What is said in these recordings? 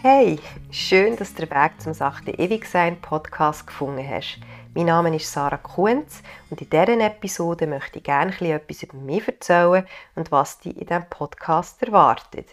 Hey, schön, dass du den Weg zum Sachte Ewigsein Podcast gefunden hast. Mein Name ist Sarah Kunz und in dieser Episode möchte ich gerne etwas über mich erzählen und was dich in diesem Podcast erwartet.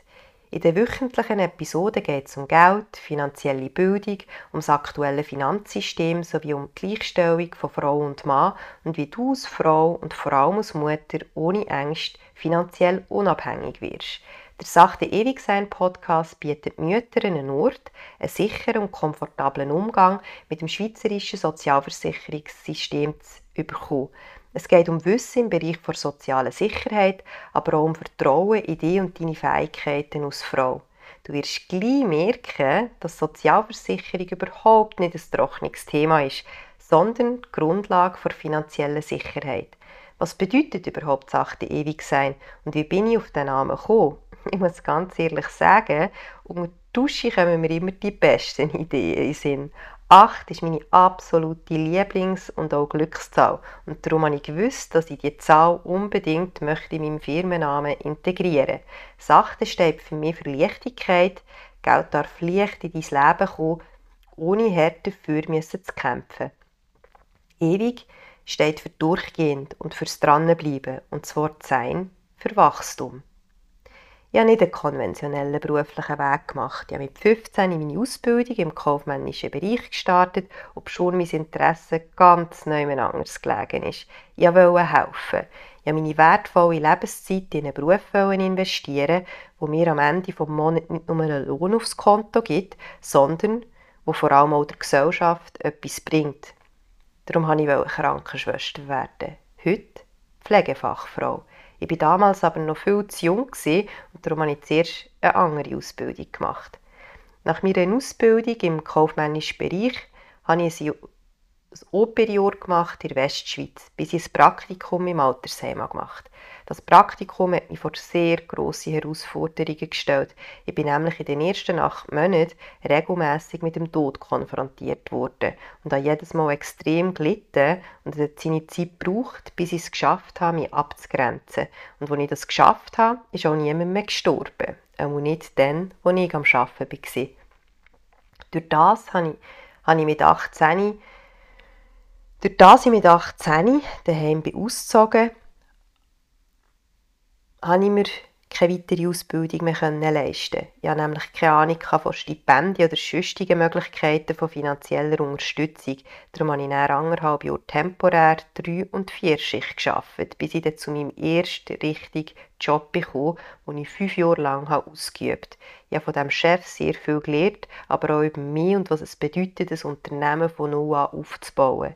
In den wöchentlichen Episoden geht es um Geld, finanzielle Bildung, um das aktuelle Finanzsystem sowie um die Gleichstellung von Frau und Mann und wie du als Frau und vor allem als Mutter ohne Ängste finanziell unabhängig wirst. Der Sachte Ewigsein Podcast bietet Müttern einen Ort, einen sicheren und komfortablen Umgang mit dem schweizerischen Sozialversicherungssystem zu bekommen. Es geht um Wissen im Bereich der sozialen Sicherheit, aber auch um Vertrauen in dich und deine Fähigkeiten als Frau. Du wirst gleich merken, dass Sozialversicherung überhaupt nicht ein trockenes Thema ist, sondern die Grundlage der finanziellen Sicherheit. Was bedeutet überhaupt Sachte ewig sein und wie bin ich auf den Namen gekommen? ich muss ganz ehrlich sagen, unter die Dusche kommen mir immer die besten Ideen in Sinn. 8 ist meine absolute Lieblings- und auch Glückszahl. Und darum habe ich gewusst, dass ich diese Zahl unbedingt möchte in meinem Firmennamen integrieren möchte. 8 steht für mich für Leichtigkeit. Geld darf leicht in dein Leben kommen, ohne hart dafür zu kämpfen. Ewig steht für durchgehend und fürs Dranbleiben und das Wort Sein für Wachstum. Ich habe nicht einen konventionellen beruflichen Weg gemacht. Ich habe mit 15 meine Ausbildung im kaufmännischen Bereich gestartet, obwohl mein Interesse ganz neu anders gelegen ist. Ich wollte helfen. Ich wollte meine wertvolle Lebenszeit in einen Beruf investieren, wo mir am Ende des Monats nicht nur einen Lohn aufs Konto gibt, sondern wo vor allem auch der Gesellschaft etwas bringt. Darum wollte ich Krankenschwester werden. Heute Pflegefachfrau. Ich war damals aber noch viel zu jung und darum habe ich zuerst eine andere Ausbildung gemacht. Nach meiner Ausbildung im kaufmännischen Bereich habe ich ein Operjahr gemacht in der Westschweiz, bis ich ein Praktikum im Altersheim gemacht Das Praktikum hat mich vor sehr grosse Herausforderungen gestellt. Ich bin nämlich in den ersten acht Monaten regelmäßig mit dem Tod konfrontiert worden und habe jedes Mal extrem gelitten und es hat seine Zeit gebraucht, bis ich es geschafft habe, mich abzugrenzen. Und als ich das geschafft habe, ist auch niemand mehr gestorben. Auch nicht dann, als ich am Arbeiten war. Durch das habe ich, habe ich mit 18 durch das ich mit 18 daheim bin ausgezogen, habe ich mir keine weitere Ausbildung mehr leisten Ich hatte nämlich keine Ahnung von Stipendien oder sonstigen Möglichkeiten von finanzieller Unterstützung. Darum habe ich nach anderthalb Jahren temporär drei- und vierschicht gearbeitet, bis ich dann zu meinem ersten richtigen Job bekam, den ich fünf Jahre lang ausgeübt habe. Ich habe von diesem Chef sehr viel gelernt, aber auch über mich und was es bedeutet, ein Unternehmen von null an aufzubauen.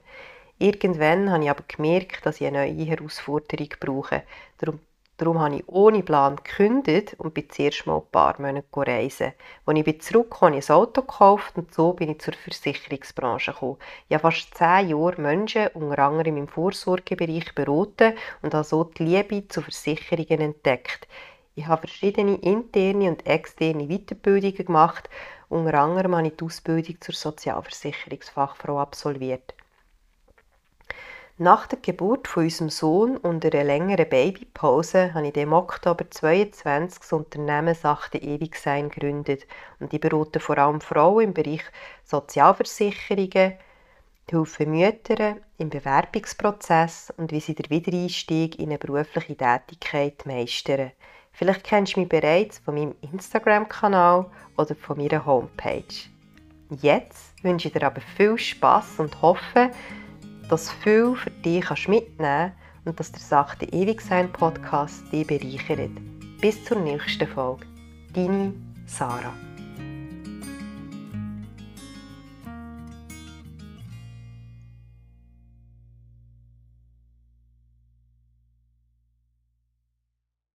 Irgendwann habe ich aber gemerkt, dass ich eine neue Herausforderung brauche. Darum, darum habe ich ohne Plan gekündigt und bin zuerst mal ein paar Monate reisen. Als ich bin zurück habe ich ein Auto gekauft und so bin ich zur Versicherungsbranche gekommen. Ich habe fast zehn Jahre Menschen, unter anderem im Vorsorgebereich, beraten und habe so die Liebe zu Versicherungen entdeckt. Ich habe verschiedene interne und externe Weiterbildungen gemacht. Unter anderem habe ich die Ausbildung zur Sozialversicherungsfachfrau absolviert. Nach der Geburt von unserem Sohn und einer längeren Babypause habe ich im Oktober 22 das Unternehmen Sachte Ewigsein gegründet und ich berate vor allem Frauen im Bereich Sozialversicherungen, helfe Mütter im Bewerbungsprozess und wie sie den Wiedereinstieg in eine berufliche Tätigkeit meistern. Vielleicht kennst du mich bereits von meinem Instagram-Kanal oder von meiner Homepage. Jetzt wünsche ich dir aber viel Spaß und hoffe, dass viel für dich kannst mitnehmen und dass der Sachte Ewigsein Podcast dich bereichert. Bis zur nächsten Folge. Deine Sarah.